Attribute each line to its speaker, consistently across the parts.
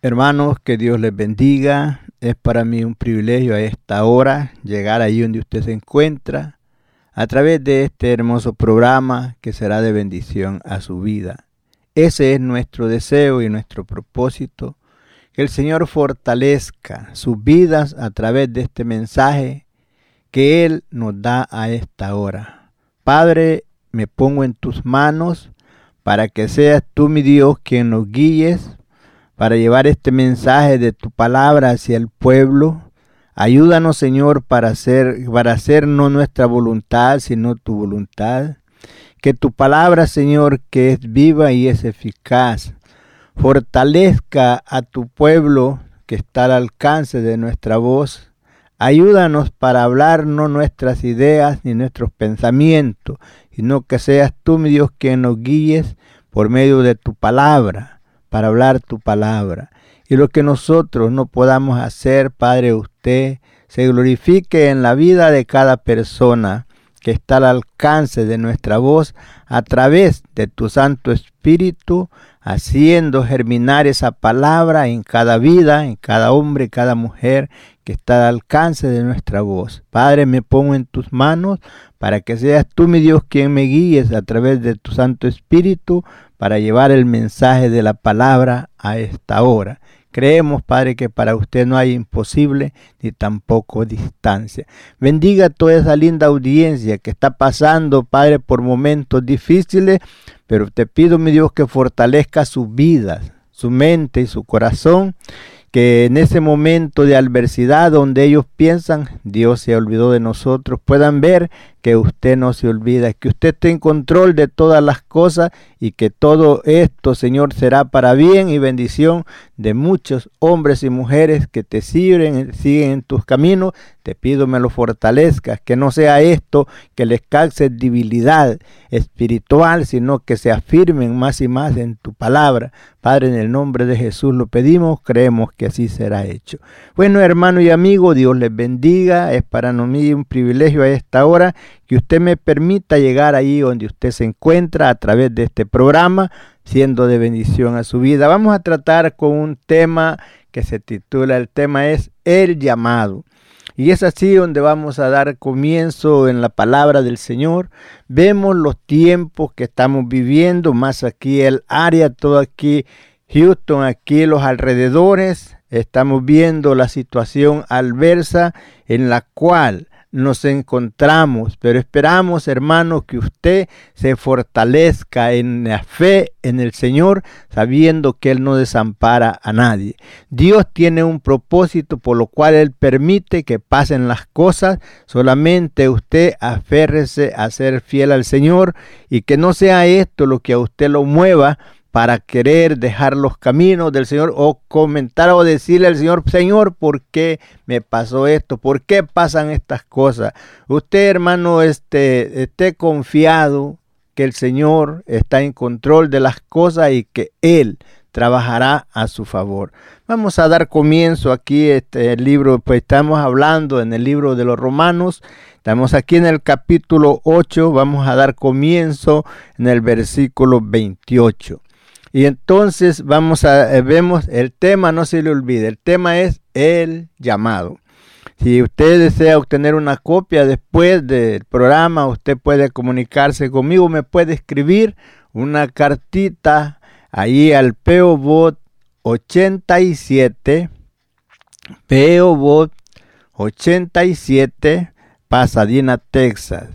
Speaker 1: Hermanos, que Dios les bendiga. Es para mí un privilegio a esta hora llegar ahí donde usted se encuentra a través de este hermoso programa que será de bendición a su vida. Ese es nuestro deseo y nuestro propósito, que el Señor fortalezca sus vidas a través de este mensaje que Él nos da a esta hora. Padre, me pongo en tus manos para que seas tú, mi Dios, quien nos guíes para llevar este mensaje de tu palabra hacia el pueblo. Ayúdanos, Señor, para hacer, para hacer no nuestra voluntad, sino tu voluntad. Que tu palabra, Señor, que es viva y es eficaz, fortalezca a tu pueblo que está al alcance de nuestra voz. Ayúdanos para hablar no nuestras ideas ni nuestros pensamientos, sino que seas tú, mi Dios, quien nos guíes por medio de tu palabra para hablar tu palabra. Y lo que nosotros no podamos hacer, Padre, usted se glorifique en la vida de cada persona que está al alcance de nuestra voz a través de tu Santo Espíritu, haciendo germinar esa palabra en cada vida, en cada hombre, cada mujer que está al alcance de nuestra voz. Padre, me pongo en tus manos para que seas tú, mi Dios, quien me guíes a través de tu Santo Espíritu para llevar el mensaje de la palabra a esta hora. Creemos, Padre, que para usted no hay imposible ni tampoco distancia. Bendiga toda esa linda audiencia que está pasando, Padre, por momentos difíciles, pero te pido, mi Dios, que fortalezca sus vidas, su mente y su corazón que en ese momento de adversidad donde ellos piensan Dios se olvidó de nosotros, puedan ver que usted no se olvida, que usted está en control de todas las cosas y que todo esto, Señor, será para bien y bendición de muchos hombres y mujeres que te siguen, siguen en tus caminos. Te pido me lo fortalezcas, que no sea esto que les cause debilidad espiritual, sino que se afirmen más y más en tu palabra. Padre, en el nombre de Jesús lo pedimos, creemos que así será hecho. Bueno, hermano y amigo, Dios les bendiga. Es para mí un privilegio a esta hora que usted me permita llegar ahí donde usted se encuentra a través de este programa, siendo de bendición a su vida. Vamos a tratar con un tema que se titula, el tema es el llamado. Y es así donde vamos a dar comienzo en la palabra del Señor. Vemos los tiempos que estamos viviendo, más aquí el área, todo aquí, Houston, aquí los alrededores. Estamos viendo la situación adversa en la cual nos encontramos, pero esperamos, hermanos, que usted se fortalezca en la fe en el Señor, sabiendo que Él no desampara a nadie. Dios tiene un propósito por lo cual Él permite que pasen las cosas. Solamente usted aférrese a ser fiel al Señor y que no sea esto lo que a usted lo mueva para querer dejar los caminos del Señor o comentar o decirle al Señor, Señor, ¿por qué me pasó esto? ¿Por qué pasan estas cosas? Usted, hermano, este, esté confiado que el Señor está en control de las cosas y que Él trabajará a su favor. Vamos a dar comienzo aquí este libro, pues estamos hablando en el libro de los Romanos, estamos aquí en el capítulo 8, vamos a dar comienzo en el versículo 28. Y entonces vamos a, eh, vemos el tema, no se le olvide, el tema es el llamado. Si usted desea obtener una copia después del programa, usted puede comunicarse conmigo, me puede escribir una cartita ahí al PO Bot 87, PO Bot 87, Pasadena, Texas,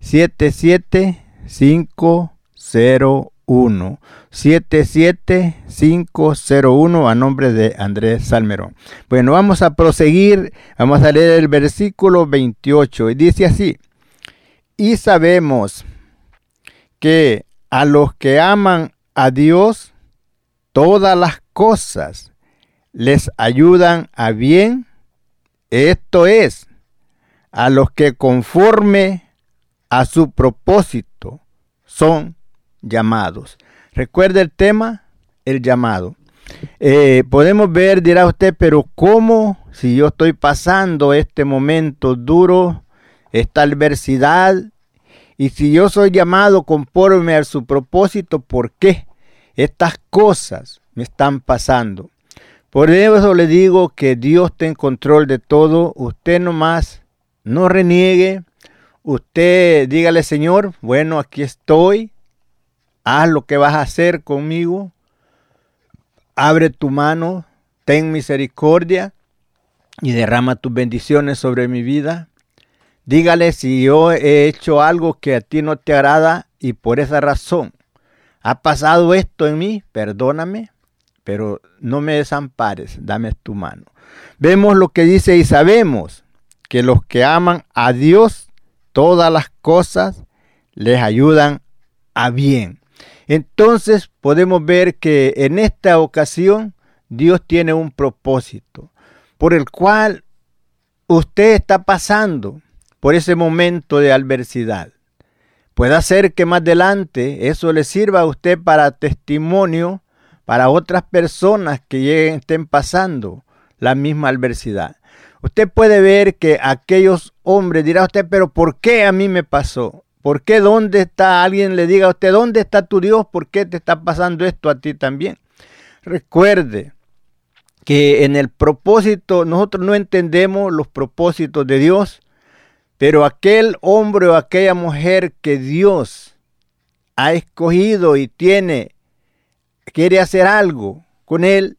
Speaker 1: 77501. 77501 a nombre de Andrés Salmerón. Bueno, vamos a proseguir, vamos a leer el versículo 28 y dice así, y sabemos que a los que aman a Dios, todas las cosas les ayudan a bien, esto es, a los que conforme a su propósito son llamados. Recuerda el tema, el llamado. Eh, podemos ver, dirá usted, pero ¿cómo si yo estoy pasando este momento duro, esta adversidad, y si yo soy llamado conforme a su propósito, ¿por qué estas cosas me están pasando? Por eso le digo que Dios está en control de todo. Usted nomás no reniegue. Usted dígale, Señor, bueno, aquí estoy haz lo que vas a hacer conmigo, abre tu mano, ten misericordia y derrama tus bendiciones sobre mi vida. Dígale si yo he hecho algo que a ti no te agrada y por esa razón ha pasado esto en mí, perdóname, pero no me desampares, dame tu mano. Vemos lo que dice y sabemos que los que aman a Dios, todas las cosas les ayudan a bien. Entonces podemos ver que en esta ocasión Dios tiene un propósito por el cual usted está pasando por ese momento de adversidad. Puede ser que más adelante eso le sirva a usted para testimonio para otras personas que lleguen, estén pasando la misma adversidad. Usted puede ver que aquellos hombres dirá usted, pero ¿por qué a mí me pasó? ¿Por qué dónde está alguien le diga a usted, ¿dónde está tu Dios? ¿Por qué te está pasando esto a ti también? Recuerde que en el propósito, nosotros no entendemos los propósitos de Dios, pero aquel hombre o aquella mujer que Dios ha escogido y tiene, quiere hacer algo con él,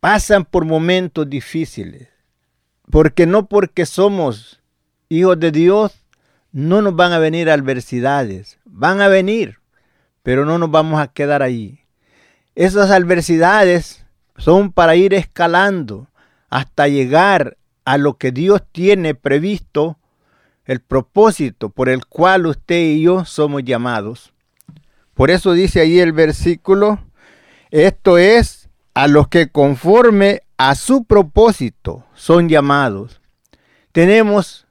Speaker 1: pasan por momentos difíciles. Porque no porque somos hijos de Dios, no nos van a venir adversidades, van a venir, pero no nos vamos a quedar ahí. Esas adversidades son para ir escalando hasta llegar a lo que Dios tiene previsto, el propósito por el cual usted y yo somos llamados. Por eso dice ahí el versículo, esto es a los que conforme a su propósito son llamados. Tenemos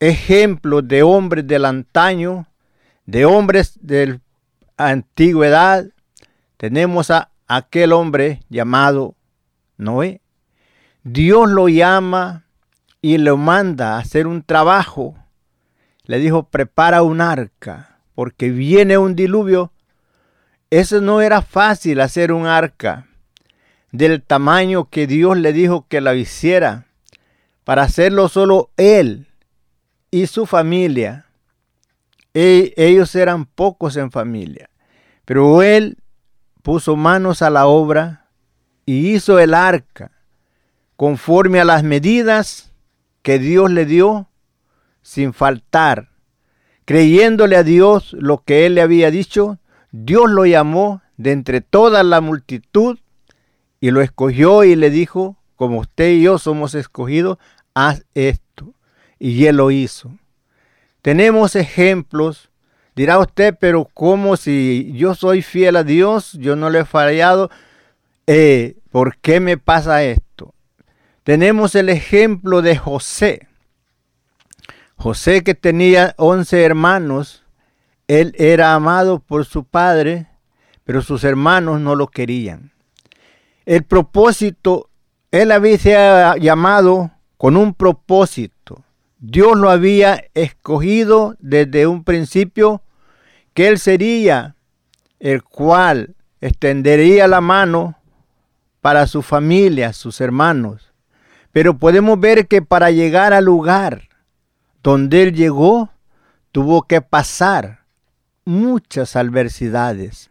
Speaker 1: ejemplos de hombres del antaño, de hombres de antigüedad. Tenemos a aquel hombre llamado Noé. Dios lo llama y lo manda a hacer un trabajo. Le dijo, prepara un arca, porque viene un diluvio. Eso no era fácil hacer un arca del tamaño que Dios le dijo que la hiciera para hacerlo solo él y su familia. E, ellos eran pocos en familia, pero él puso manos a la obra y hizo el arca conforme a las medidas que Dios le dio sin faltar. Creyéndole a Dios lo que él le había dicho, Dios lo llamó de entre toda la multitud y lo escogió y le dijo, como usted y yo somos escogidos, haz esto. Y él lo hizo. Tenemos ejemplos. Dirá usted, pero ¿cómo si yo soy fiel a Dios, yo no le he fallado? Eh, ¿Por qué me pasa esto? Tenemos el ejemplo de José. José que tenía once hermanos, él era amado por su padre, pero sus hermanos no lo querían. El propósito, él había llamado con un propósito. Dios lo había escogido desde un principio que él sería el cual extendería la mano para su familia, sus hermanos. Pero podemos ver que para llegar al lugar donde él llegó, tuvo que pasar muchas adversidades.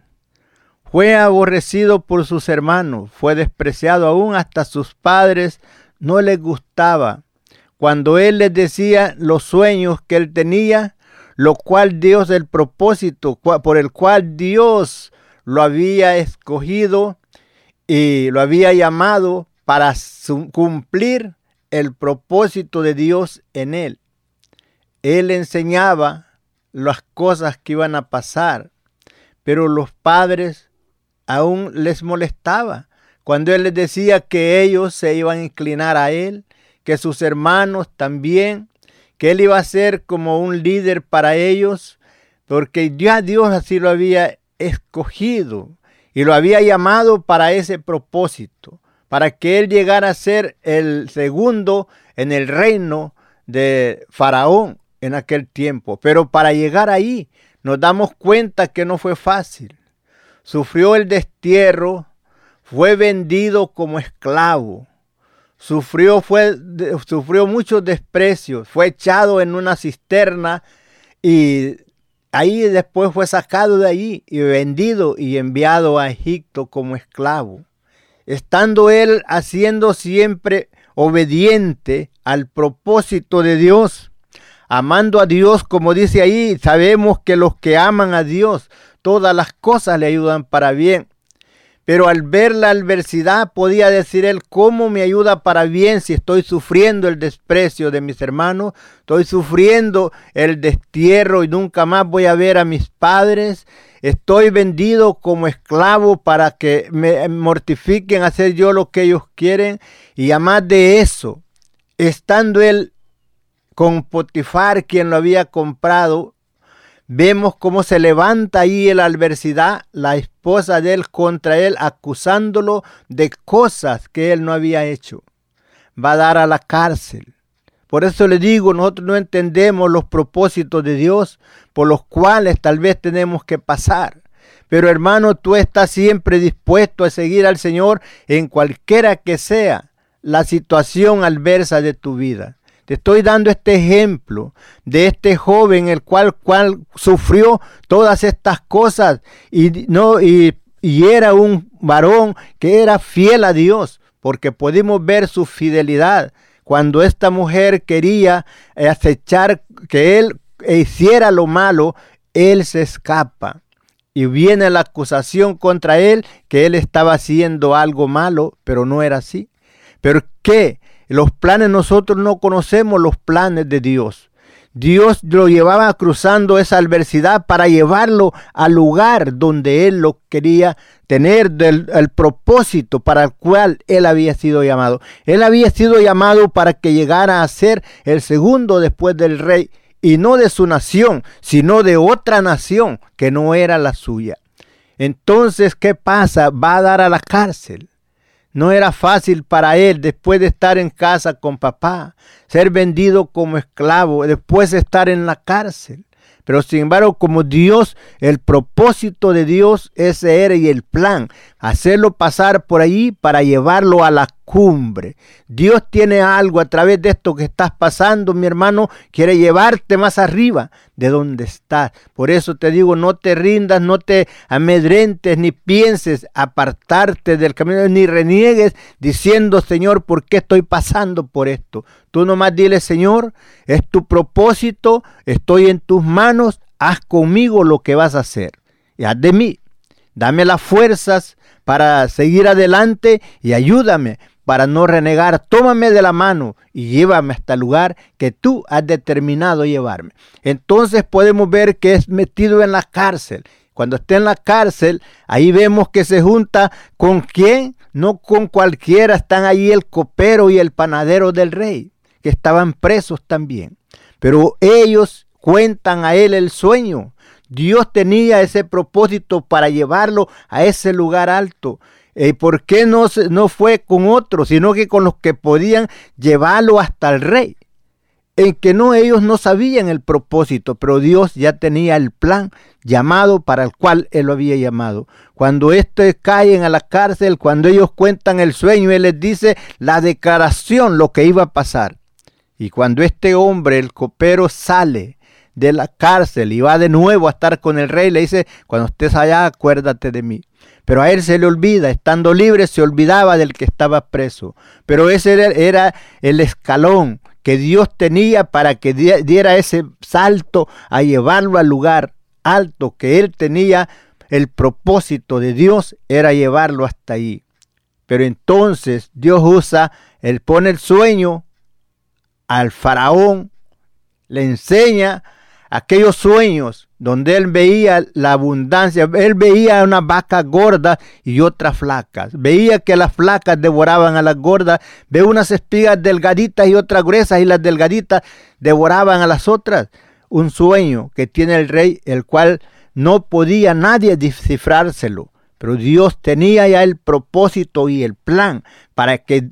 Speaker 1: Fue aborrecido por sus hermanos, fue despreciado aún hasta sus padres no les gustaba. Cuando él les decía los sueños que él tenía, lo cual Dios, el propósito por el cual Dios lo había escogido y lo había llamado para cumplir el propósito de Dios en él. Él enseñaba las cosas que iban a pasar, pero los padres aún les molestaba cuando él les decía que ellos se iban a inclinar a él, que sus hermanos también, que él iba a ser como un líder para ellos, porque ya Dios así lo había escogido y lo había llamado para ese propósito, para que él llegara a ser el segundo en el reino de Faraón en aquel tiempo. Pero para llegar ahí nos damos cuenta que no fue fácil. Sufrió el destierro, fue vendido como esclavo, sufrió, fue, sufrió muchos desprecios, fue echado en una cisterna y ahí después fue sacado de allí y vendido y enviado a Egipto como esclavo. Estando él haciendo siempre obediente al propósito de Dios, amando a Dios, como dice ahí, sabemos que los que aman a Dios, todas las cosas le ayudan para bien pero al ver la adversidad podía decir él, ¿cómo me ayuda para bien si estoy sufriendo el desprecio de mis hermanos? Estoy sufriendo el destierro y nunca más voy a ver a mis padres. Estoy vendido como esclavo para que me mortifiquen hacer yo lo que ellos quieren. Y además de eso, estando él con Potifar, quien lo había comprado, Vemos cómo se levanta ahí la adversidad la esposa de él contra él, acusándolo de cosas que él no había hecho. Va a dar a la cárcel. Por eso le digo, nosotros no entendemos los propósitos de Dios por los cuales tal vez tenemos que pasar. Pero hermano, tú estás siempre dispuesto a seguir al Señor en cualquiera que sea la situación adversa de tu vida. Te estoy dando este ejemplo de este joven el cual, cual sufrió todas estas cosas y, no, y, y era un varón que era fiel a Dios, porque podemos ver su fidelidad. Cuando esta mujer quería acechar que él hiciera lo malo, él se escapa. Y viene la acusación contra él que él estaba haciendo algo malo, pero no era así. ¿Pero qué? Los planes nosotros no conocemos los planes de Dios. Dios lo llevaba cruzando esa adversidad para llevarlo al lugar donde Él lo quería tener, del, el propósito para el cual Él había sido llamado. Él había sido llamado para que llegara a ser el segundo después del rey, y no de su nación, sino de otra nación que no era la suya. Entonces, ¿qué pasa? Va a dar a la cárcel. No era fácil para él, después de estar en casa con papá, ser vendido como esclavo, después de estar en la cárcel. Pero sin embargo, como Dios, el propósito de Dios, ese era y el plan, hacerlo pasar por allí para llevarlo a la cumbre. Dios tiene algo a través de esto que estás pasando, mi hermano, quiere llevarte más arriba de donde estás. Por eso te digo, no te rindas, no te amedrentes, ni pienses apartarte del camino, ni reniegues diciendo, Señor, ¿por qué estoy pasando por esto? Tú nomás dile, Señor, es tu propósito, estoy en tus manos, haz conmigo lo que vas a hacer. Y haz de mí, dame las fuerzas para seguir adelante y ayúdame para no renegar. Tómame de la mano y llévame hasta el lugar que tú has determinado llevarme. Entonces podemos ver que es metido en la cárcel. Cuando esté en la cárcel, ahí vemos que se junta con quién, no con cualquiera. Están allí el copero y el panadero del rey, que estaban presos también. Pero ellos cuentan a él el sueño. Dios tenía ese propósito para llevarlo a ese lugar alto. ¿Y por qué no, no fue con otros, sino que con los que podían llevarlo hasta el rey? En que no ellos no sabían el propósito, pero Dios ya tenía el plan llamado para el cual él lo había llamado. Cuando estos caen a la cárcel, cuando ellos cuentan el sueño, él les dice la declaración, lo que iba a pasar. Y cuando este hombre, el copero, sale de la cárcel y va de nuevo a estar con el rey, le dice, cuando estés allá, acuérdate de mí. Pero a él se le olvida, estando libre, se olvidaba del que estaba preso. Pero ese era, el escalón que Dios tenía para que diera ese salto a llevarlo al lugar alto que él tenía. El propósito de Dios era llevarlo hasta ahí. Pero entonces Dios usa, él pone el sueño al faraón, le enseña aquellos sueños donde él veía la abundancia, él veía una vaca gorda y otras flacas, veía que las flacas devoraban a las gordas, ve unas espigas delgaditas y otras gruesas y las delgaditas devoraban a las otras. Un sueño que tiene el rey, el cual no podía nadie descifrárselo. Pero Dios tenía ya el propósito y el plan para que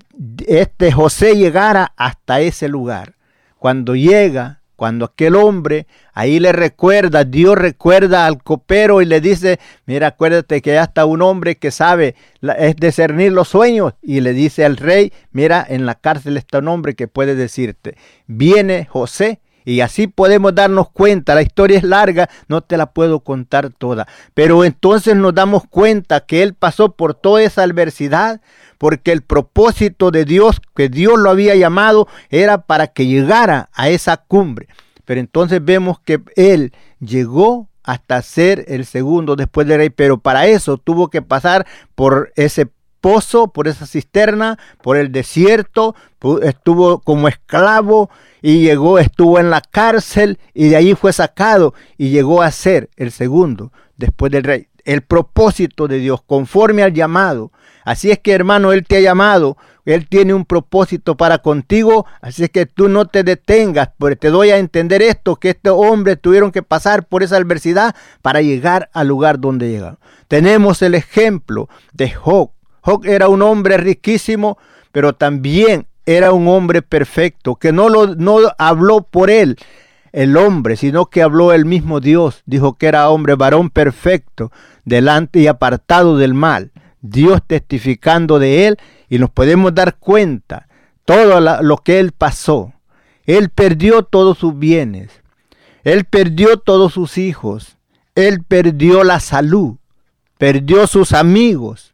Speaker 1: este José llegara hasta ese lugar. Cuando llega, cuando aquel hombre ahí le recuerda, Dios recuerda al copero y le dice, mira, acuérdate que ya está un hombre que sabe es discernir los sueños. Y le dice al rey, mira, en la cárcel está un hombre que puede decirte, viene José. Y así podemos darnos cuenta, la historia es larga, no te la puedo contar toda. Pero entonces nos damos cuenta que él pasó por toda esa adversidad, porque el propósito de Dios, que Dios lo había llamado, era para que llegara a esa cumbre. Pero entonces vemos que él llegó hasta ser el segundo después del rey, pero para eso tuvo que pasar por ese pozo, por esa cisterna, por el desierto, estuvo como esclavo y llegó, estuvo en la cárcel y de allí fue sacado y llegó a ser el segundo después del rey. El propósito de Dios, conforme al llamado, Así es que hermano, Él te ha llamado, Él tiene un propósito para contigo, así es que tú no te detengas, porque te doy a entender esto, que estos hombres tuvieron que pasar por esa adversidad para llegar al lugar donde llegaron. Tenemos el ejemplo de Job. Job era un hombre riquísimo, pero también era un hombre perfecto, que no, lo, no habló por él el hombre, sino que habló el mismo Dios. Dijo que era hombre varón perfecto, delante y apartado del mal. Dios testificando de él y nos podemos dar cuenta todo lo que él pasó. Él perdió todos sus bienes, él perdió todos sus hijos, él perdió la salud, perdió sus amigos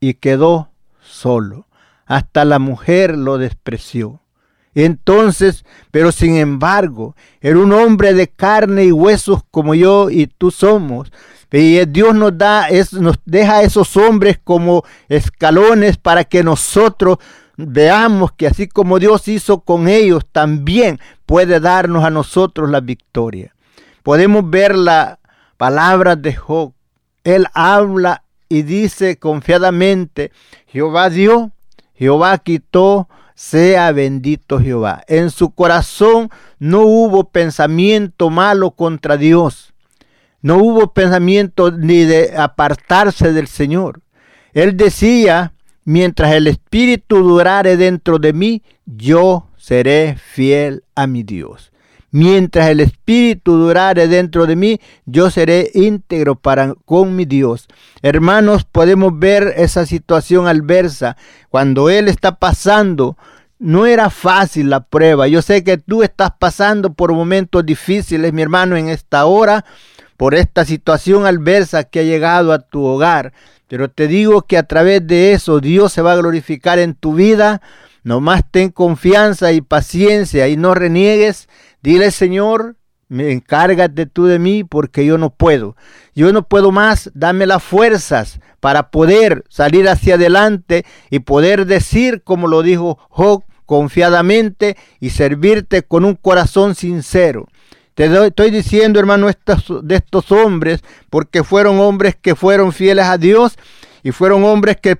Speaker 1: y quedó solo. Hasta la mujer lo despreció. Entonces, pero sin embargo, era un hombre de carne y huesos como yo y tú somos, y Dios nos da, es, nos deja esos hombres como escalones para que nosotros veamos que así como Dios hizo con ellos, también puede darnos a nosotros la victoria. Podemos ver la palabra de Job. Él habla y dice confiadamente, Jehová dio, Jehová quitó, sea bendito Jehová. En su corazón no hubo pensamiento malo contra Dios. No hubo pensamiento ni de apartarse del Señor. Él decía, mientras el Espíritu durare dentro de mí, yo seré fiel a mi Dios. Mientras el Espíritu durare dentro de mí, yo seré íntegro para con mi Dios. Hermanos, podemos ver esa situación adversa cuando Él está pasando. No era fácil la prueba. Yo sé que tú estás pasando por momentos difíciles, mi hermano, en esta hora, por esta situación adversa que ha llegado a tu hogar. Pero te digo que a través de eso Dios se va a glorificar en tu vida. Nomás ten confianza y paciencia y no reniegues. Dile, Señor, me encárgate tú de mí porque yo no puedo. Yo no puedo más, dame las fuerzas para poder salir hacia adelante y poder decir, como lo dijo Job, confiadamente y servirte con un corazón sincero. Te estoy diciendo, hermano, de estos hombres, porque fueron hombres que fueron fieles a Dios y fueron hombres que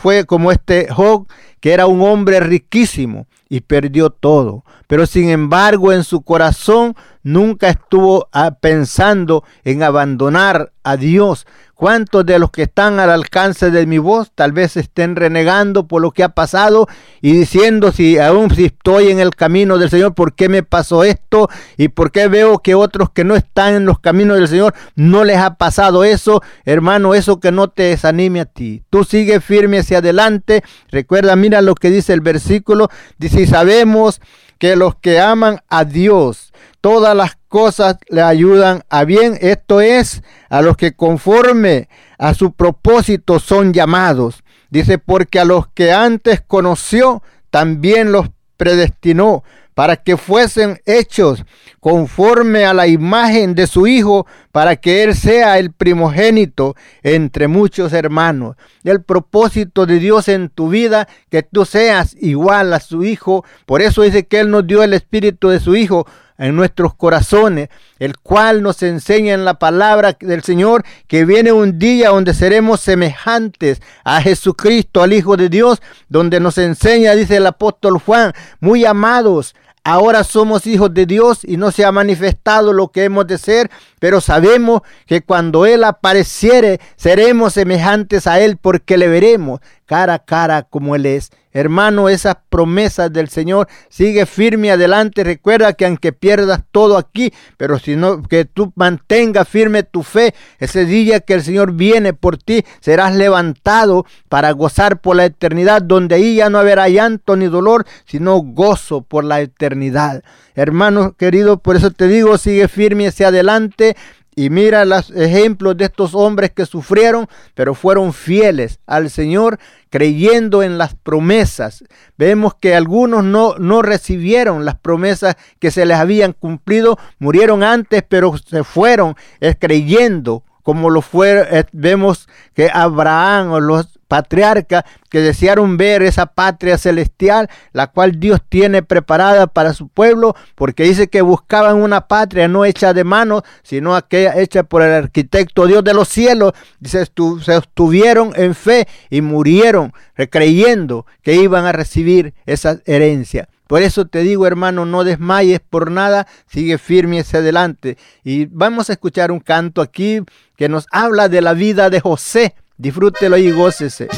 Speaker 1: fue como este Job, que era un hombre riquísimo y perdió todo. Pero sin embargo, en su corazón nunca estuvo ah, pensando en abandonar a Dios, ¿Cuántos de los que están al alcance de mi voz tal vez estén renegando por lo que ha pasado y diciendo si aún si estoy en el camino del Señor, ¿por qué me pasó esto? ¿Y por qué veo que otros que no están en los caminos del Señor no les ha pasado eso? Hermano, eso que no te desanime a ti. Tú sigue firme hacia adelante. Recuerda, mira lo que dice el versículo. Dice, sabemos que los que aman a Dios, todas las cosas le ayudan a bien. Esto es a los que conforme a su propósito son llamados. Dice, porque a los que antes conoció, también los predestinó para que fuesen hechos conforme a la imagen de su Hijo, para que Él sea el primogénito entre muchos hermanos. El propósito de Dios en tu vida, que tú seas igual a su Hijo. Por eso dice que Él nos dio el Espíritu de su Hijo en nuestros corazones, el cual nos enseña en la palabra del Señor que viene un día donde seremos semejantes a Jesucristo, al Hijo de Dios, donde nos enseña, dice el apóstol Juan, muy amados, Ahora somos hijos de Dios y no se ha manifestado lo que hemos de ser, pero sabemos que cuando Él apareciere seremos semejantes a Él porque le veremos cara a cara como Él es. Hermano, esas promesas del Señor, sigue firme adelante. Recuerda que aunque pierdas todo aquí, pero si no, que tú mantengas firme tu fe, ese día que el Señor viene por ti, serás levantado para gozar por la eternidad, donde ahí ya no habrá llanto ni dolor, sino gozo por la eternidad. Hermano querido, por eso te digo, sigue firme hacia adelante. Y mira los ejemplos de estos hombres que sufrieron, pero fueron fieles al Señor, creyendo en las promesas. Vemos que algunos no, no recibieron las promesas que se les habían cumplido, murieron antes, pero se fueron creyendo como lo fue, eh, vemos que Abraham o los patriarcas que desearon ver esa patria celestial, la cual Dios tiene preparada para su pueblo, porque dice que buscaban una patria no hecha de manos, sino aquella hecha por el arquitecto Dios de los cielos. Dice, se estuvieron en fe y murieron creyendo que iban a recibir esa herencia. Por eso te digo, hermano, no desmayes por nada, sigue firme hacia adelante. Y vamos a escuchar un canto aquí que nos habla de la vida de José. Disfrútelo y gócese.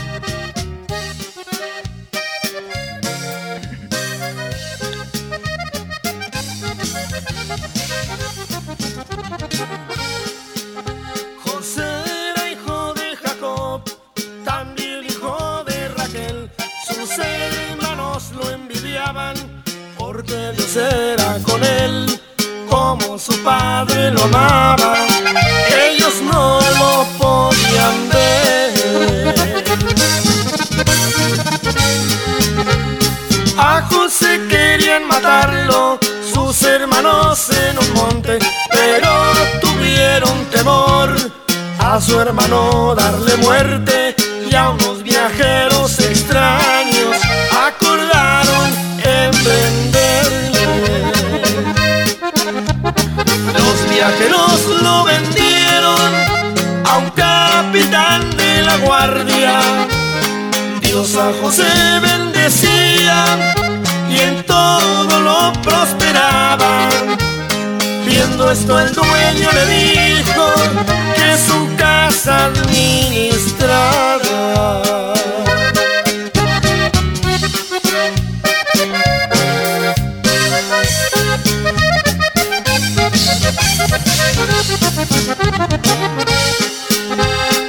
Speaker 2: era con él como su padre lo amaba. Ellos no hermanos en un monte, pero tuvieron temor a su hermano darle muerte y a unos viajeros extraños acordaron emprenderle. Los viajeros lo vendieron a un capitán de la guardia. Dios a José bendecía y en todo lo prosperaba. Viendo esto el dueño le dijo que su casa administraba.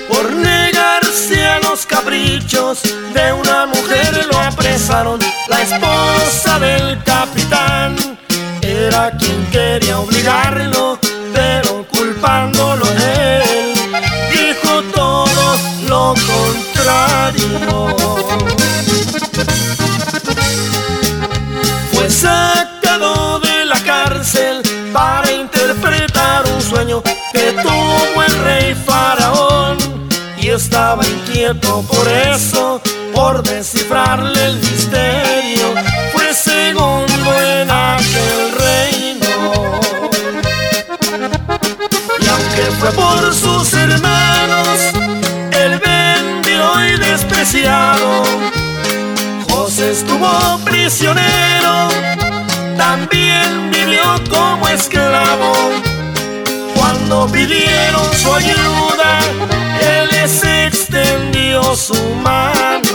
Speaker 2: Por negarse a los caprichos de una mujer lo aprende la esposa del capitán. Era quien quería obligarlo, pero culpándolo él, dijo todo lo contrario. Fue sacado de la cárcel para interpretar un sueño que tuvo el rey faraón. Y estaba inquieto por eso, por descifrarle prisionero, también vivió como esclavo. Cuando pidieron su ayuda, él les extendió su mano.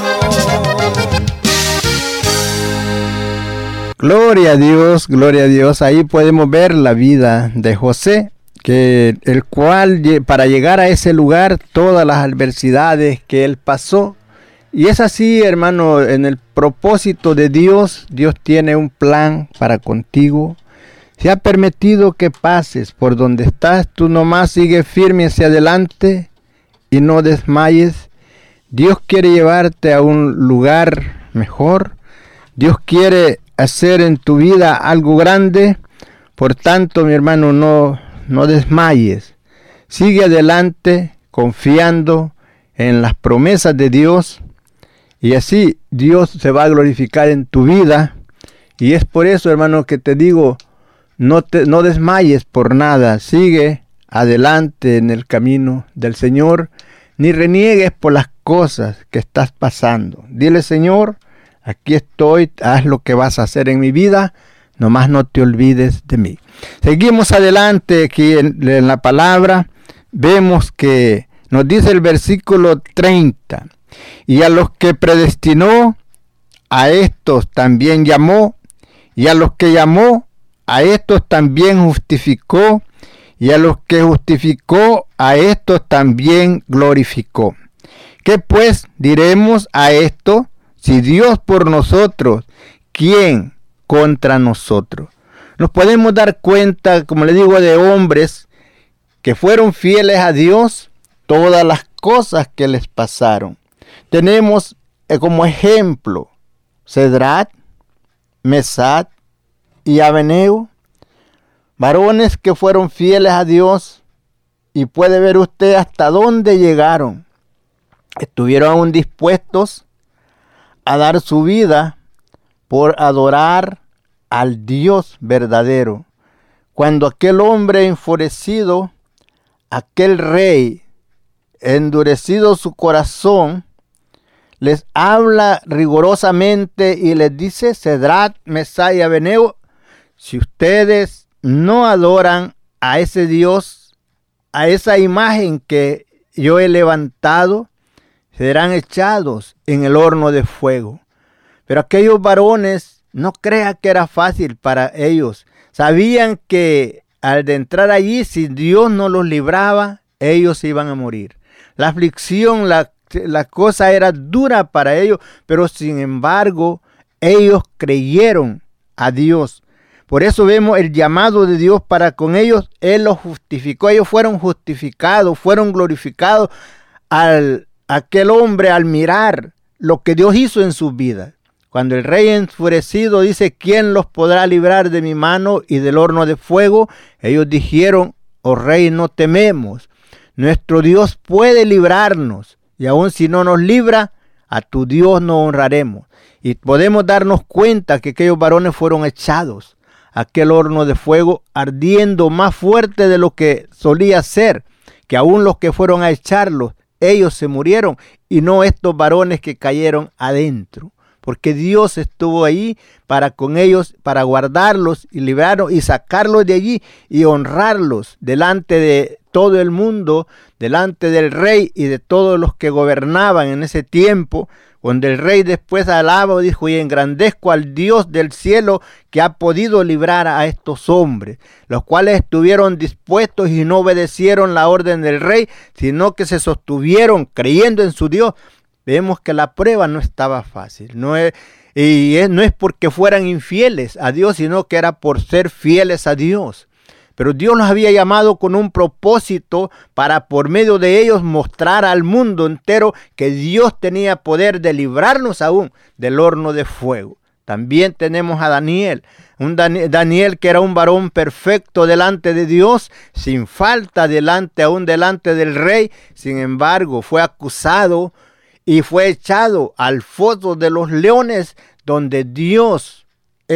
Speaker 1: Gloria a Dios, gloria a Dios. Ahí podemos ver la vida de José, que el cual para llegar a ese lugar todas las adversidades que él pasó. Y es así, hermano, en el propósito de Dios, Dios tiene un plan para contigo. Se ha permitido que pases por donde estás, tú nomás sigue firme hacia adelante y no desmayes. Dios quiere llevarte a un lugar mejor. Dios quiere hacer en tu vida algo grande. Por tanto, mi hermano, no, no desmayes. Sigue adelante confiando en las promesas de Dios. Y así Dios se va a glorificar en tu vida. Y es por eso, hermano, que te digo, no, te, no desmayes por nada. Sigue adelante en el camino del Señor. Ni reniegues por las cosas que estás pasando. Dile, Señor, aquí estoy, haz lo que vas a hacer en mi vida, nomás no te olvides de mí. Seguimos adelante aquí en, en, la palabra, vemos que nos dice el versículo 30, y a los que predestinó, a estos también llamó, y a los que llamó, a estos también justificó, y a los que justificó, a estos también glorificó. ¿Qué pues diremos a esto? Si Dios por nosotros, ¿quién contra nosotros? Nos podemos dar cuenta, como le digo, de hombres que fueron fieles a Dios todas las cosas que les pasaron. Tenemos eh, como ejemplo Cedrat, Mesat y Abeneo, varones que fueron fieles a Dios y puede ver usted hasta dónde llegaron. Estuvieron aún dispuestos a dar su vida por adorar al Dios verdadero. Cuando aquel hombre enfurecido, aquel rey, endurecido su corazón, les habla rigurosamente y les dice, Cedrat, Mesá y Abeneo, si ustedes no adoran a ese Dios, a esa imagen que yo he levantado, serán echados en el horno de fuego. Pero aquellos varones no crean que era fácil para ellos. Sabían que al entrar allí, si Dios no los libraba, ellos iban a morir. La aflicción, la, la cosa era dura para ellos, pero sin embargo, ellos creyeron a Dios. Por eso vemos el llamado de Dios para con ellos. Él los justificó. Ellos fueron justificados, fueron glorificados al aquel hombre al mirar lo que Dios hizo en sus vidas. Cuando el rey enfurecido dice, ¿quién los podrá librar de mi mano y del horno de fuego? Ellos dijeron, oh rey, no tememos. Nuestro Dios puede librarnos. Y aun si no nos libra, a tu Dios no honraremos. Y podemos darnos cuenta que aquellos varones fueron echados aquel horno de fuego ardiendo más fuerte de lo que solía ser, que aún los que fueron a echarlos ellos se murieron y no estos varones que cayeron adentro. Porque Dios estuvo ahí para con ellos, para guardarlos y librarlos y sacarlos de allí y honrarlos delante de todo el mundo, delante del rey y de todos los que gobernaban en ese tiempo, cuando el rey después alaba, dijo, y engrandezco al Dios del cielo que ha podido librar a estos hombres, los cuales estuvieron dispuestos y no obedecieron la orden del rey, sino que se sostuvieron creyendo en su Dios vemos que la prueba no estaba fácil. Y no es porque fueran infieles a Dios, sino que era por ser fieles a Dios. Pero Dios los había llamado con un propósito para por medio de ellos mostrar al mundo entero que Dios tenía poder de librarnos aún del horno de fuego. También tenemos a Daniel, un Daniel que era un varón perfecto delante de Dios, sin falta delante aún delante del rey. Sin embargo, fue acusado y fue echado al foso de los leones donde Dios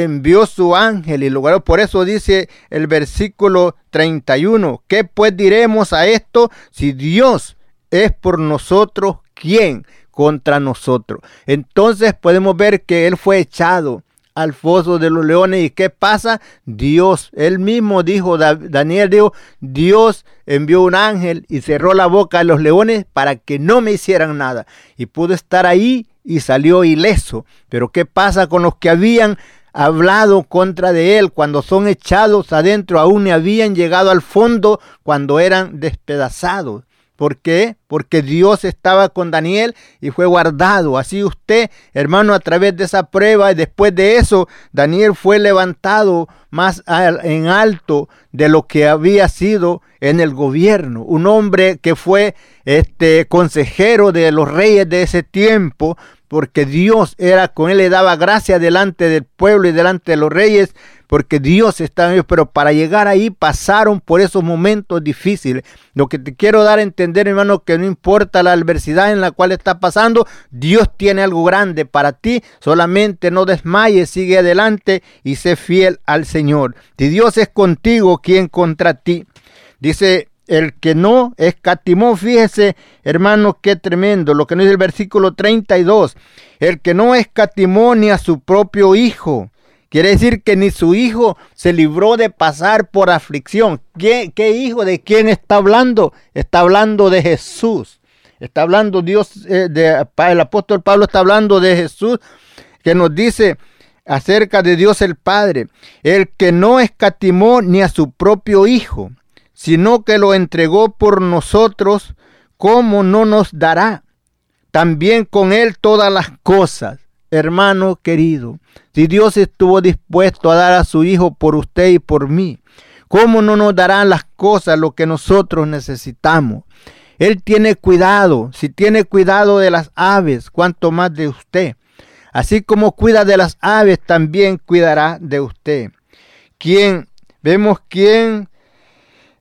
Speaker 1: envió su ángel y lugar por eso dice el versículo 31, ¿qué pues diremos a esto si Dios es por nosotros quién contra nosotros? Entonces podemos ver que él fue echado al foso de los leones. ¿Y qué pasa? Dios, él mismo dijo, Daniel dijo, Dios envió un ángel y cerró la boca de los leones para que no me hicieran nada. Y pudo estar ahí y salió ileso. Pero ¿qué pasa con los que habían hablado contra de él cuando son echados adentro? Aún ni habían llegado al fondo cuando eran despedazados. ¿Por qué? Porque Dios estaba con Daniel y fue guardado. Así usted, hermano, a través de esa prueba y después de eso, Daniel fue levantado más en alto de lo que había sido en el gobierno. Un hombre que fue este consejero de los reyes de ese tiempo, porque Dios era con él, le daba gracia delante del pueblo y delante de los reyes porque Dios está en ellos, pero para llegar ahí pasaron por esos momentos difíciles. Lo que te quiero dar a entender, hermano, que no importa la adversidad en la cual está pasando, Dios tiene algo grande para ti, solamente no desmayes, sigue adelante y sé fiel al Señor. Si Dios es contigo, ¿quién contra ti? Dice el que no escatimó, fíjese, hermano, qué tremendo, lo que nos dice el versículo 32, el que no escatimó ni a su propio hijo, Quiere decir que ni su hijo se libró de pasar por aflicción. ¿Qué, hijo? ¿De quién está hablando? Está hablando de Jesús. Está hablando Dios, eh, de, el apóstol Pablo está hablando de Jesús, que nos dice acerca de Dios el Padre, el que no escatimó ni a su propio Hijo, sino que lo entregó por nosotros, ¿cómo no nos dará también con él todas las cosas? hermano querido, si Dios estuvo dispuesto a dar a su Hijo por usted y por mí, ¿cómo no nos darán las cosas lo que nosotros necesitamos? Él tiene cuidado, si tiene cuidado de las aves, cuanto más de usted. Así como cuida de las aves, también cuidará de usted. ¿Quién? Vemos quién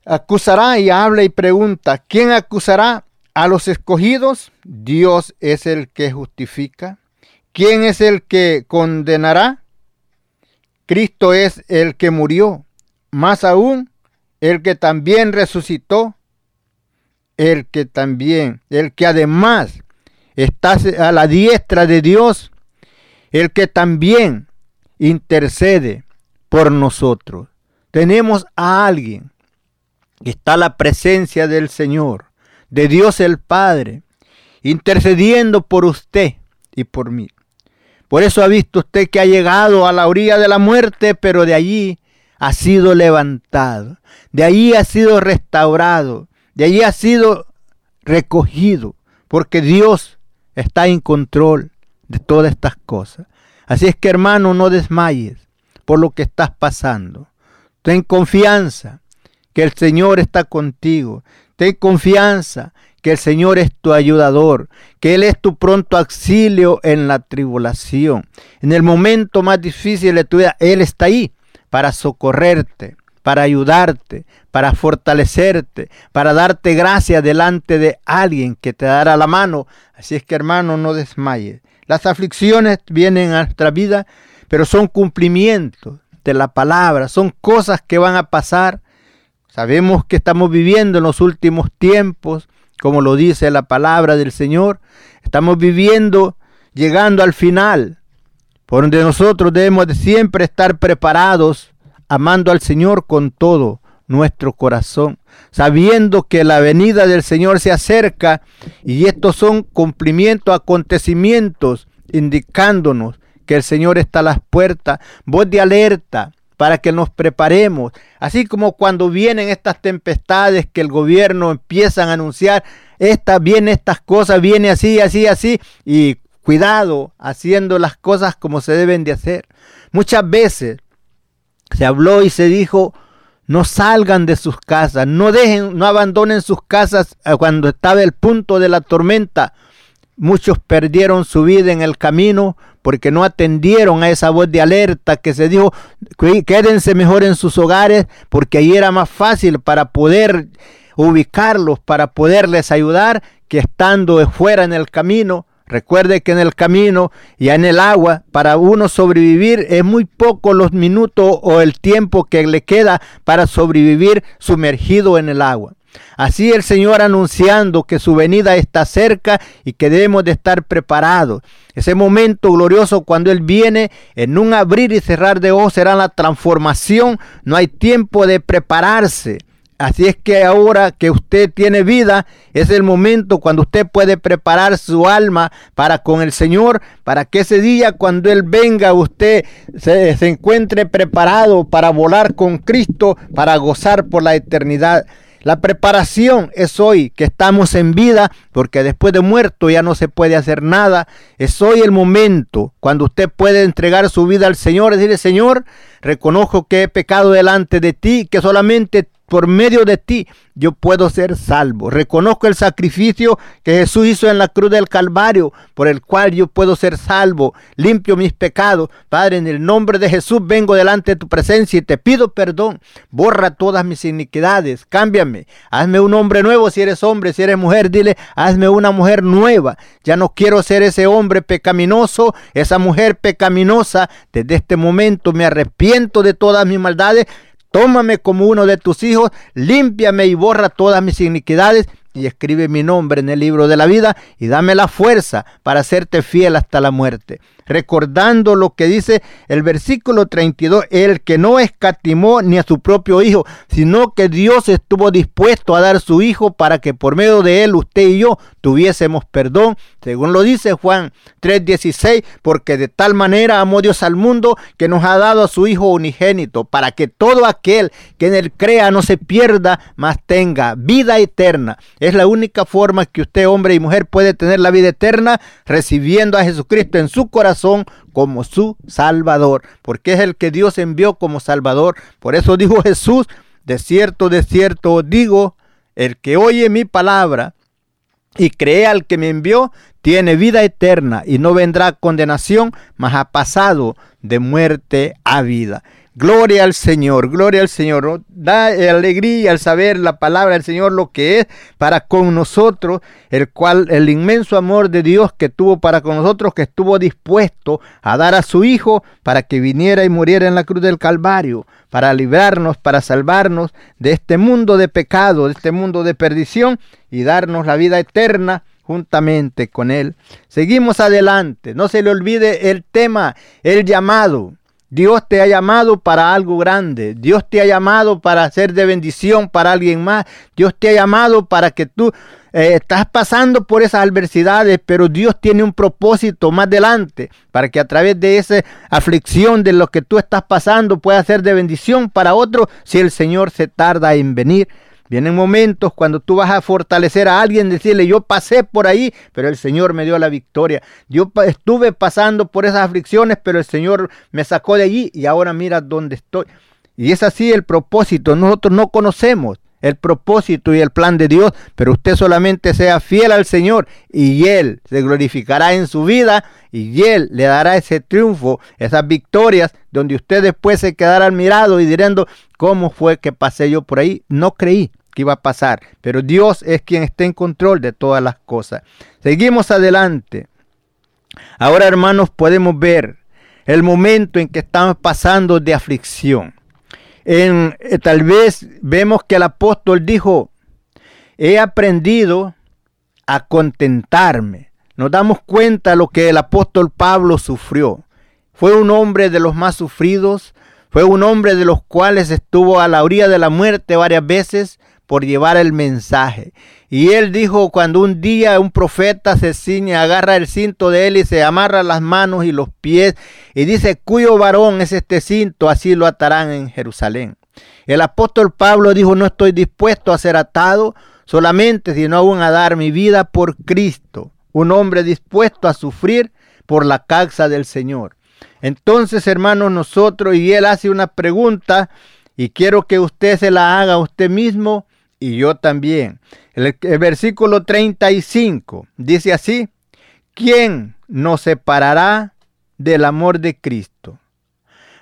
Speaker 1: acusará y habla y pregunta, ¿quién acusará a los escogidos? Dios es el que justifica. ¿Quién es el que condenará? Cristo es el que murió, más aún el que también resucitó, el que también, el que además está a la diestra de Dios, el que también intercede por nosotros. Tenemos a alguien, está la presencia del Señor, de Dios el Padre, intercediendo por usted y por mí. Por eso ha visto usted que ha llegado a la orilla de la muerte, pero de allí ha sido levantado, de allí ha sido restaurado, de allí ha sido recogido, porque Dios está en control de todas estas cosas. Así es que hermano, no desmayes por lo que estás pasando. Ten confianza que el Señor está contigo. Ten confianza que el Señor es tu ayudador, que Él es tu pronto auxilio en la tribulación. En el momento más difícil de tu vida, Él está ahí para socorrerte, para ayudarte, para fortalecerte, para darte gracia delante de alguien que te dará la mano. Así es que hermano, no desmayes. Las aflicciones vienen a nuestra vida, pero son cumplimientos de la palabra, son cosas que van a pasar. Sabemos que estamos viviendo en los últimos tiempos, como lo dice la palabra del Señor. Estamos viviendo, llegando al final, por donde nosotros debemos de siempre estar preparados, amando al Señor con todo nuestro corazón, sabiendo que la venida del Señor se acerca y estos son cumplimientos, acontecimientos indicándonos que el Señor está a las puertas, voz de alerta para que nos preparemos. Así como cuando vienen estas tempestades que el gobierno empiezan a anunciar, esta, viene estas cosas, viene así, así, así, y cuidado haciendo las cosas como se deben de hacer. Muchas veces se habló y se dijo, no salgan de sus casas, no dejen, no abandonen sus casas eh, cuando estaba el punto de la tormenta. Muchos perdieron su vida en el camino porque no atendieron a esa voz de alerta que se dijo, quédense mejor en sus hogares porque ahí era más fácil para poder ubicarlos, para poderles ayudar que estando fuera en el camino. Recuerde que en el camino y en el agua, para uno sobrevivir, es muy poco los minutos o el tiempo que le queda para sobrevivir sumergido en el agua. Así el Señor anunciando que su venida está cerca y que debemos de estar preparados. Ese momento glorioso cuando Él viene en un abrir y cerrar de ojos será la transformación. No hay tiempo de prepararse. Así es que ahora que usted tiene vida, es el momento cuando usted puede preparar su alma para con el Señor, para que ese día cuando Él venga usted se, se encuentre preparado para volar con Cristo, para gozar por la eternidad. La preparación es hoy que estamos en vida, porque después de muerto ya no se puede hacer nada. Es hoy el momento cuando usted puede entregar su vida al Señor decirle, Señor, reconozco que he pecado delante de ti, que solamente por medio de ti yo puedo ser salvo. Reconozco el sacrificio que Jesús hizo en la cruz del Calvario, por el cual yo puedo ser salvo. Limpio mis pecados. Padre, en el nombre de Jesús vengo delante de tu presencia y te pido perdón. Borra todas mis iniquidades. Cámbiame. Hazme un hombre nuevo si eres hombre, si eres mujer. Dile, hazme una mujer nueva. Ya no quiero ser ese hombre pecaminoso, esa mujer pecaminosa. Desde este momento me arrepiento de todas mis maldades Tómame como uno de tus hijos, límpiame y borra todas mis iniquidades y escribe mi nombre en el libro de la vida y dame la fuerza para hacerte fiel hasta la muerte recordando lo que dice el versículo 32, el que no escatimó ni a su propio hijo, sino que Dios estuvo dispuesto a dar su hijo para que por medio de él usted y yo tuviésemos perdón, según lo dice Juan 3:16, porque de tal manera amó Dios al mundo que nos ha dado a su hijo unigénito, para que todo aquel que en él crea no se pierda, mas tenga vida eterna. Es la única forma que usted, hombre y mujer, puede tener la vida eterna recibiendo a Jesucristo en su corazón como su Salvador, porque es el que Dios envió como Salvador. Por eso dijo Jesús, de cierto, de cierto digo, el que oye mi palabra y cree al que me envió, tiene vida eterna y no vendrá condenación, mas ha pasado de muerte a vida. Gloria al Señor, gloria al Señor. Da alegría al saber la palabra del Señor lo que es para con nosotros, el cual el inmenso amor de Dios que tuvo para con nosotros, que estuvo dispuesto a dar a su Hijo para que viniera y muriera en la cruz del Calvario, para librarnos, para salvarnos de este mundo de pecado, de este mundo de perdición y darnos la vida eterna juntamente con Él. Seguimos adelante, no se le olvide el tema, el llamado. Dios te ha llamado para algo grande. Dios te ha llamado para ser de bendición para alguien más. Dios te ha llamado para que tú eh, estás pasando por esas adversidades, pero Dios tiene un propósito más adelante para que a través de esa aflicción de lo que tú estás pasando pueda ser de bendición para otro si el Señor se tarda en venir. Vienen momentos cuando tú vas a fortalecer a alguien, decirle, yo pasé por ahí, pero el Señor me dio la victoria. Yo estuve pasando por esas aflicciones, pero el Señor me sacó de allí y ahora mira dónde estoy. Y es así el propósito. Nosotros no conocemos el propósito y el plan de Dios, pero usted solamente sea fiel al Señor y Él se glorificará en su vida y Él le dará ese triunfo, esas victorias, donde usted después se quedará admirado y diciendo, ¿cómo fue que pasé yo por ahí? No creí que iba a pasar, pero Dios es quien está en control de todas las cosas. Seguimos adelante. Ahora, hermanos, podemos ver el momento en que estamos pasando de aflicción. Eh, tal vez vemos que el apóstol dijo, he aprendido a contentarme. Nos damos cuenta lo que el apóstol Pablo sufrió. Fue un hombre de los más sufridos, fue un hombre de los cuales estuvo a la orilla de la muerte varias veces, por llevar el mensaje. Y él dijo, cuando un día un profeta se ciñe, agarra el cinto de él y se amarra las manos y los pies, y dice, cuyo varón es este cinto, así lo atarán en Jerusalén. El apóstol Pablo dijo, no estoy dispuesto a ser atado solamente, sino aún a dar mi vida por Cristo. Un hombre dispuesto a sufrir por la causa del Señor. Entonces, hermanos, nosotros, y él hace una pregunta, y quiero que usted se la haga a usted mismo y yo también. El, versículo 35 dice así, ¿quién nos separará del amor de Cristo?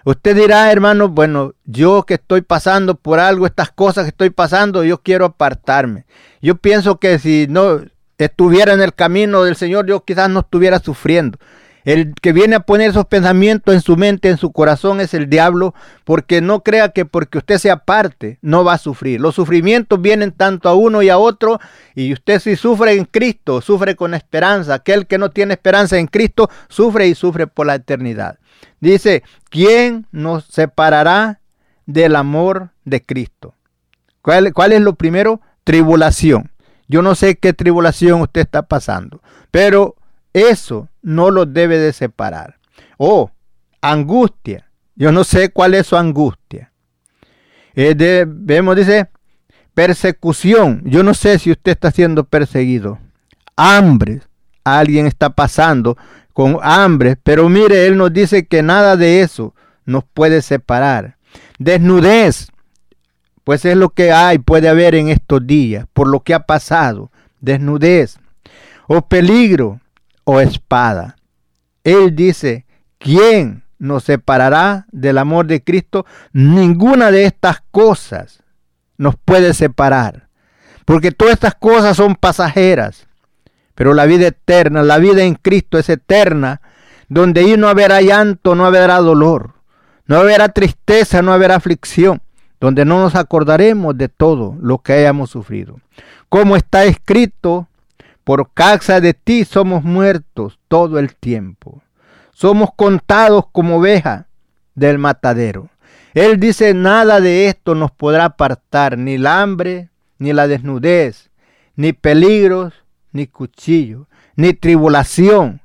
Speaker 1: Usted dirá, hermano, bueno, yo que estoy pasando por algo, estas cosas que estoy pasando, yo quiero apartarme. Yo pienso que si no estuviera en el camino del Señor, yo quizás no estuviera sufriendo. El que viene a poner esos pensamientos en su mente, en su corazón, es el diablo, porque no crea que porque usted se aparte, no va a sufrir. Los sufrimientos vienen tanto a uno y a otro, y usted si sufre en Cristo, sufre con esperanza. Aquel que no tiene esperanza en Cristo, sufre y sufre por la eternidad. Dice, ¿quién nos separará del amor de Cristo? ¿Cuál, cuál es lo primero? Tribulación. Yo no sé qué tribulación usted está pasando, pero eso no lo debe de separar. O angustia. Yo no sé cuál es su angustia. Eh, vemos, dice, persecución. Yo no sé si usted está siendo perseguido. Hambre. Alguien está pasando con hambre. Pero mire, Él nos dice que nada de eso nos puede separar. Desnudez. Pues es lo que hay, puede haber en estos días, por lo que ha pasado. Desnudez. O peligro o espada. Él dice, ¿quién nos separará del amor de Cristo? Ninguna de estas cosas nos puede separar, porque todas estas cosas son pasajeras, pero la vida eterna, la vida en Cristo es eterna, donde ahí no habrá llanto, no habrá dolor, no habrá tristeza, no habrá aflicción, donde no nos acordaremos de todo lo que hayamos sufrido. Como está escrito, por causa de ti somos muertos todo el tiempo. Somos contados como ovejas del matadero. Él dice, nada de esto nos podrá apartar, ni el hambre, ni la desnudez, ni peligros, ni cuchillo, ni tribulación,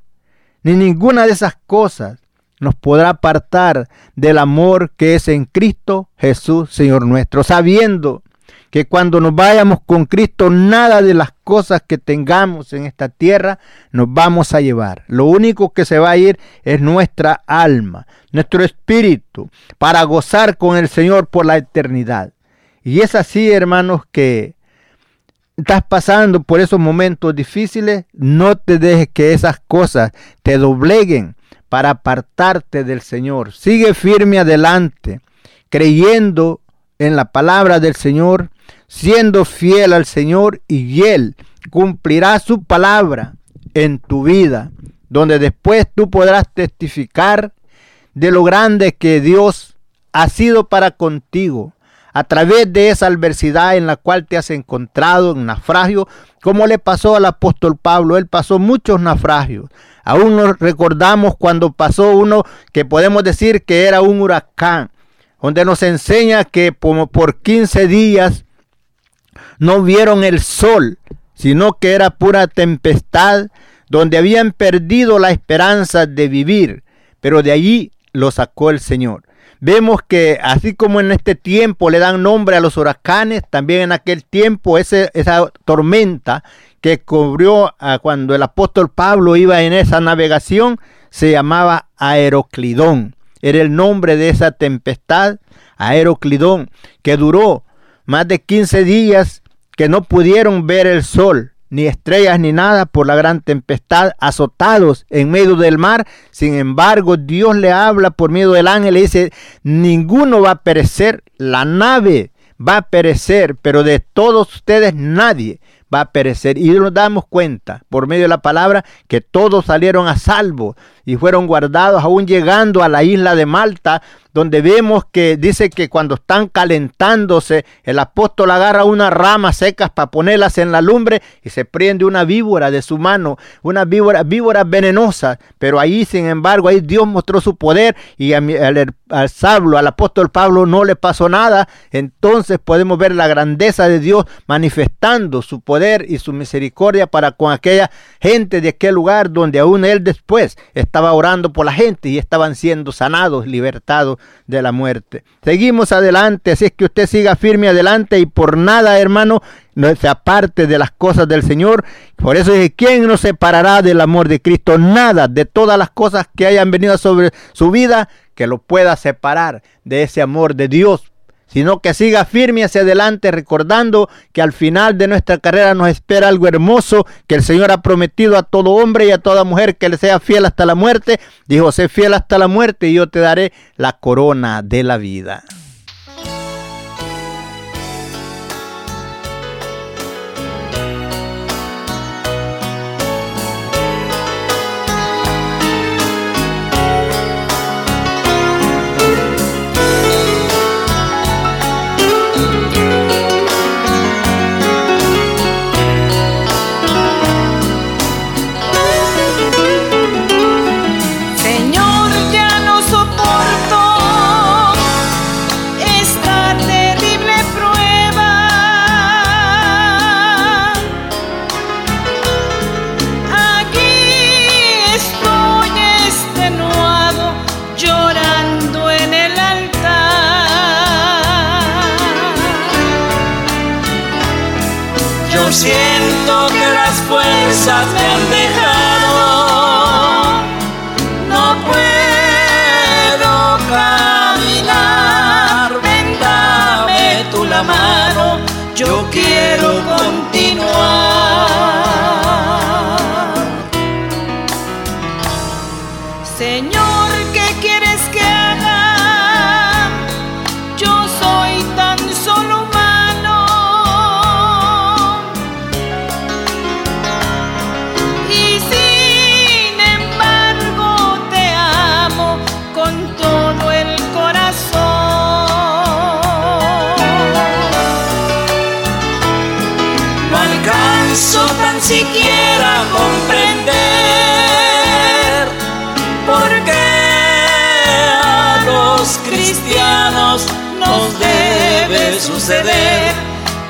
Speaker 1: ni ninguna de esas cosas nos podrá apartar del amor que es en Cristo Jesús, Señor nuestro, sabiendo que cuando nos vayamos con Cristo, nada de las cosas que tengamos en esta tierra nos vamos a llevar. Lo único que se va a ir es nuestra alma, nuestro espíritu, para gozar con el Señor por la eternidad. Y es así, hermanos, que estás pasando por esos momentos difíciles, no te dejes que esas cosas te dobleguen para apartarte del Señor. Sigue firme adelante, creyendo en la palabra del Señor, siendo fiel al Señor y Él cumplirá su palabra en tu vida, donde después tú podrás testificar de lo grande que Dios ha sido para contigo a través de esa adversidad en la cual te has encontrado en naufragio, como le pasó al apóstol Pablo, él pasó muchos naufragios. Aún nos recordamos cuando pasó uno que podemos decir que era un huracán, donde nos enseña que por 15 días no vieron el sol, sino que era pura tempestad, donde habían perdido la esperanza de vivir, pero de allí lo sacó el Señor. Vemos que así como en este tiempo le dan nombre a los huracanes, también en aquel tiempo esa tormenta que cubrió a cuando el apóstol Pablo iba en esa navegación se llamaba Aeroclidón. Era el nombre de esa tempestad, Aeroclidón, que duró más de 15 días que no pudieron ver el sol, ni estrellas, ni nada por la gran tempestad, azotados en medio del mar. Sin embargo, Dios le habla por medio del ángel y dice, ninguno va a perecer, la nave va a perecer, pero de todos ustedes nadie va a perecer. Y nos damos cuenta por medio de la palabra que todos salieron a salvo y fueron guardados aún llegando a la isla de Malta, donde vemos que dice que cuando están calentándose, el apóstol agarra unas ramas secas para ponerlas en la lumbre y se prende una víbora de su mano, una víbora, víbora venenosa, pero ahí sin embargo, ahí Dios mostró su poder y al, al, al apóstol Pablo no le pasó nada, entonces podemos ver la grandeza de Dios manifestando su poder y su misericordia para con aquella gente de aquel lugar donde aún él después estaba orando por la gente y estaban siendo sanados, libertados de la muerte. Seguimos adelante, así es que usted siga firme adelante y por nada, hermano, no se aparte de las cosas del Señor. Por eso es ¿quién nos separará del amor de Cristo? Nada de todas las cosas que hayan venido sobre su vida que lo pueda separar de ese amor de Dios sino que siga firme hacia adelante recordando que al final de nuestra carrera nos espera algo hermoso que el Señor ha prometido a todo hombre y a toda mujer que le sea fiel hasta la muerte. Dijo, sé fiel hasta la muerte y yo te daré la corona de la vida.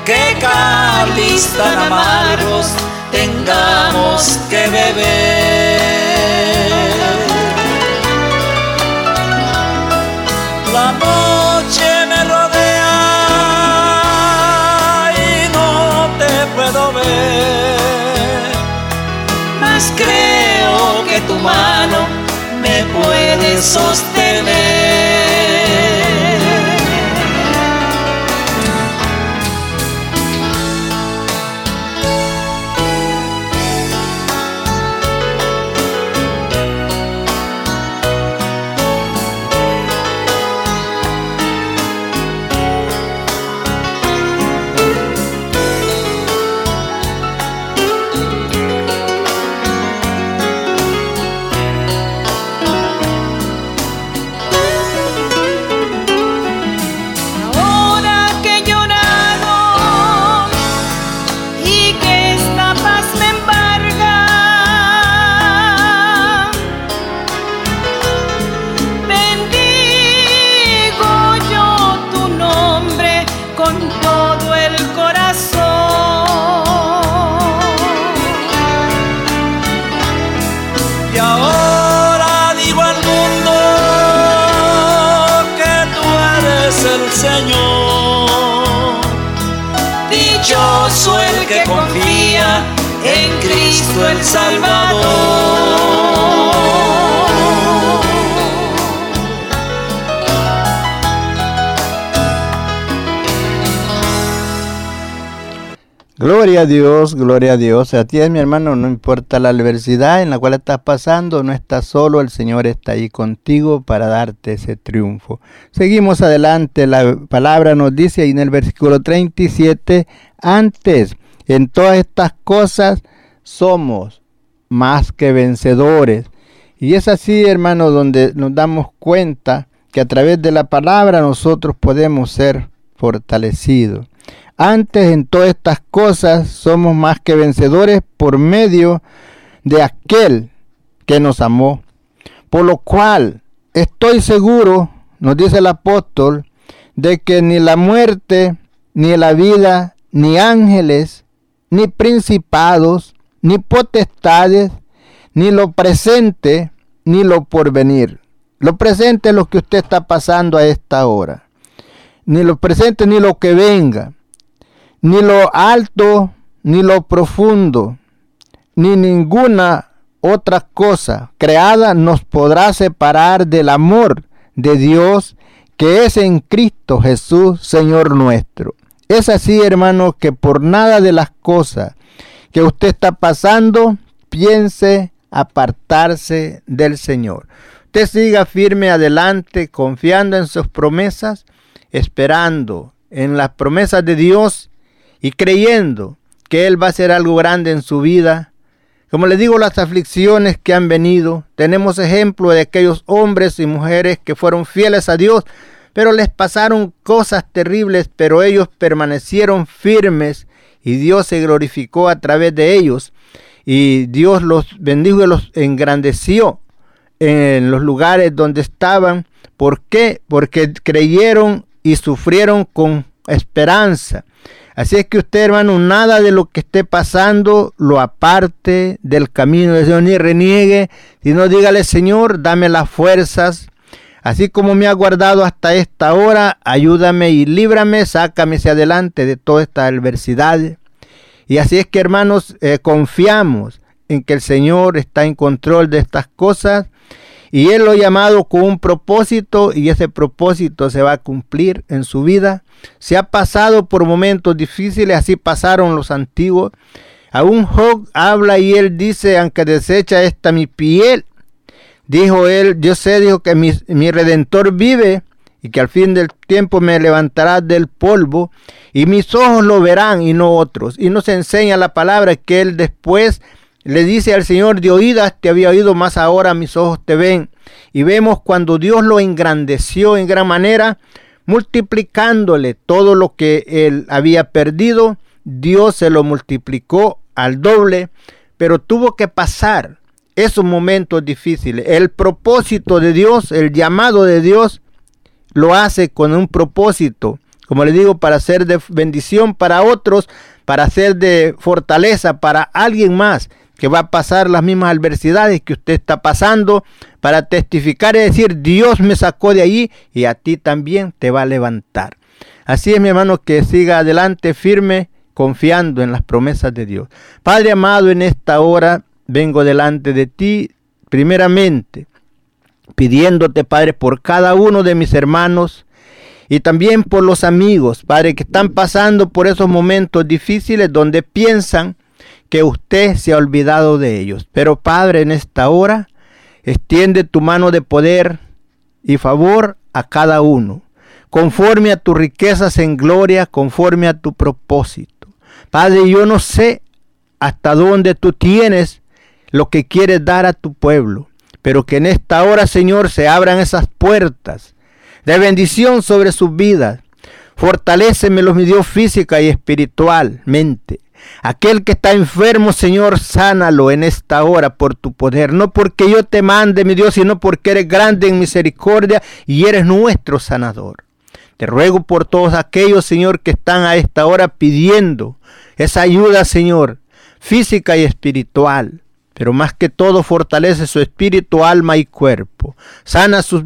Speaker 3: Que cáliz tan amargos tengamos que beber. La noche me rodea y no te puedo ver, mas creo que tu mano me puede sostener.
Speaker 1: Gloria a Dios, gloria a Dios. A ti, mi hermano, no importa la adversidad en la cual estás pasando, no estás solo, el Señor está ahí contigo para darte ese triunfo. Seguimos adelante, la palabra nos dice ahí en el versículo 37, antes en todas estas cosas somos más que vencedores. Y es así, hermano, donde nos damos cuenta que a través de la palabra nosotros podemos ser fortalecidos. Antes en todas estas cosas somos más que vencedores por medio de aquel que nos amó. Por lo cual estoy seguro, nos dice el apóstol, de que ni la muerte, ni la vida, ni ángeles, ni principados, ni potestades, ni lo presente, ni lo porvenir. Lo presente es lo que usted está pasando a esta hora. Ni lo presente ni lo que venga. Ni lo alto, ni lo profundo, ni ninguna otra cosa creada nos podrá separar del amor de Dios que es en Cristo Jesús, Señor nuestro. Es así, hermano, que por nada de las cosas que usted está pasando, piense apartarse del Señor. Usted siga firme adelante, confiando en sus promesas, esperando en las promesas de Dios y creyendo que Él va a hacer algo grande en su vida. Como le digo, las aflicciones que han venido, tenemos ejemplo de aquellos hombres y mujeres que fueron fieles a Dios, pero les pasaron cosas terribles, pero ellos permanecieron firmes y Dios se glorificó a través de ellos y Dios los bendijo y los engrandeció en los lugares donde estaban. ¿Por qué? Porque creyeron y sufrieron con esperanza. Así es que usted, hermano, nada de lo que esté pasando lo aparte del camino de Dios, ni reniegue, sino dígale, Señor, dame las fuerzas. Así como me ha guardado hasta esta hora, ayúdame y líbrame, sácame hacia adelante de toda esta adversidad. Y así es que, hermanos, eh, confiamos en que el Señor está en control de estas cosas y Él lo ha llamado con un propósito y ese propósito se va a cumplir en su vida. Se ha pasado por momentos difíciles, así pasaron los antiguos. Aún Job habla y él dice, aunque desecha esta mi piel, dijo él, yo sé, dijo que mi, mi redentor vive y que al fin del tiempo me levantará del polvo y mis ojos lo verán y no otros. Y nos enseña la palabra que él después le dice al Señor, de oídas te había oído, más ahora mis ojos te ven. Y vemos cuando Dios lo engrandeció en gran manera, multiplicándole todo lo que él había perdido, Dios se lo multiplicó al doble, pero tuvo que pasar esos momentos difíciles. El propósito de Dios, el llamado de Dios, lo hace con un propósito, como le digo, para ser de bendición para otros, para ser de fortaleza para alguien más que va a pasar las mismas adversidades que usted está pasando para testificar y decir, Dios me sacó de allí y a ti también te va a levantar. Así es, mi hermano, que siga adelante firme, confiando en las promesas de Dios. Padre amado, en esta hora vengo delante de ti, primeramente, pidiéndote, Padre, por cada uno de mis hermanos y también por los amigos, Padre, que están pasando por esos momentos difíciles donde piensan que usted se ha olvidado de ellos. Pero Padre, en esta hora, extiende tu mano de poder y favor a cada uno, conforme a tus riquezas en gloria, conforme a tu propósito. Padre, yo no sé hasta dónde tú tienes lo que quieres dar a tu pueblo, pero que en esta hora, Señor, se abran esas puertas de bendición sobre sus vidas. Fortalécemelos, mi Dios, física y espiritualmente. Aquel que está enfermo, Señor, sánalo en esta hora por tu poder. No porque yo te mande, mi Dios, sino porque eres grande en misericordia y eres nuestro sanador. Te ruego por todos aquellos, Señor, que están a esta hora pidiendo esa ayuda, Señor, física y espiritual pero más que todo fortalece su espíritu, alma y cuerpo. Sana sus,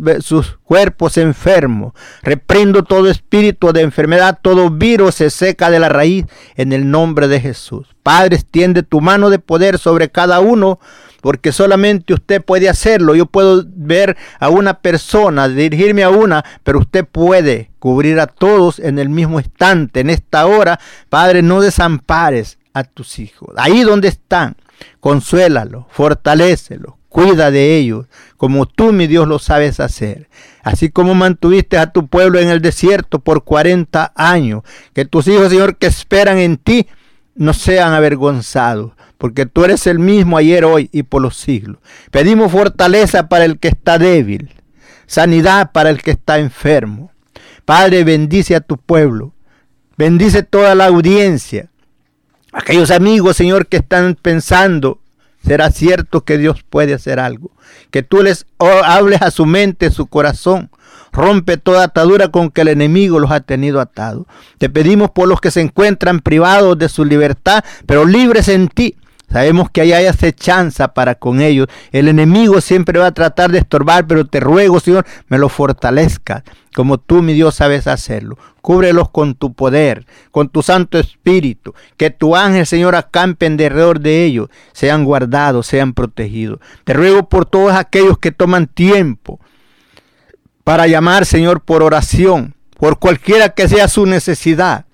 Speaker 1: cuerpos enfermos. Reprendo todo espíritu de enfermedad, todo virus se seca de la raíz en el nombre de Jesús. Padre, extiende tu mano de poder sobre cada uno, porque solamente usted puede hacerlo. Yo puedo ver a una persona, dirigirme a una, pero usted puede cubrir a todos en el mismo instante, en esta hora. Padre, no desampares a tus hijos. Ahí donde están consuélalo, fortalécelo, cuida de ellos, como tú, mi Dios, lo sabes hacer. Así como mantuviste a tu pueblo en el desierto por 40 años, que tus hijos, Señor, que esperan en ti, no sean avergonzados, porque tú eres el mismo ayer, hoy y por los siglos. Pedimos fortaleza para el que está débil, sanidad para el que está enfermo. Padre, bendice a tu pueblo, bendice toda la audiencia, aquellos amigos, Señor, que están pensando, será cierto que Dios puede hacer algo, que tú les hables a su mente, su corazón, Rompe toda atadura con que el enemigo los ha tenido atados. Te pedimos por los que se encuentran privados de su libertad, pero libres en ti. Sabemos que ahí hay acechanza para con ellos. El enemigo siempre va a tratar de estorbar, pero te ruego, Señor, me lo fortalezca, como tú, mi Dios, sabes hacerlo. Cúbrelos con tu poder, con tu Santo Espíritu. Que tu ángel, Señor, acampen alrededor de ellos, sean guardados, sean protegidos. Te ruego por todos aquellos que toman tiempo para llamar, Señor, por oración, por cualquiera que sea su necesidad.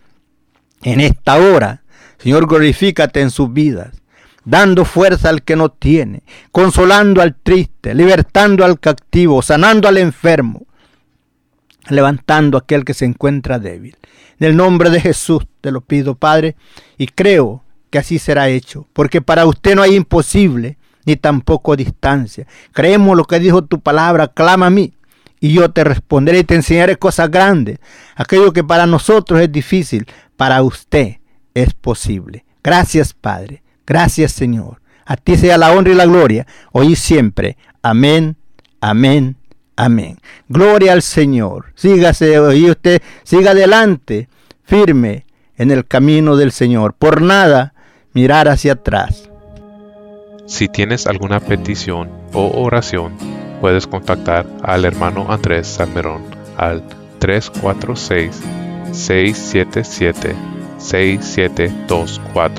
Speaker 1: En esta hora, Señor, glorifícate en sus vidas, dando fuerza al que no tiene, consolando al triste, libertando al cautivo, sanando al enfermo, levantando a aquel que se encuentra débil. En el nombre de Jesús te lo pido, Padre, y creo que así será hecho, porque para usted no hay imposible ni tampoco distancia. Creemos lo que dijo tu palabra, clama a mí y yo te responderé y te enseñaré cosas grandes. Aquello que para nosotros es difícil, para usted es posible. Gracias Padre, gracias Señor. A ti sea la honra y la gloria, hoy y siempre. Amén, amén, amén. Gloria al Señor. Sígase y usted, siga adelante, firme en el camino del Señor. Por nada mirar hacia atrás.
Speaker 4: Si tienes alguna petición o oración, puedes contactar al hermano Andrés Salmerón al 346-677-6724.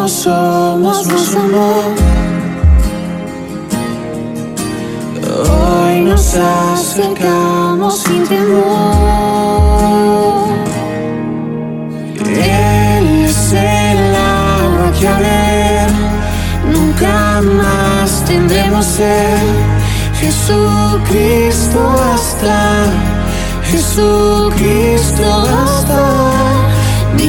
Speaker 5: Como somos, nos amó. Hoy nos acercamos sin temor. Él es el agua que a ver nunca más tendremos ser. Jesucristo hasta, Jesucristo hasta, mi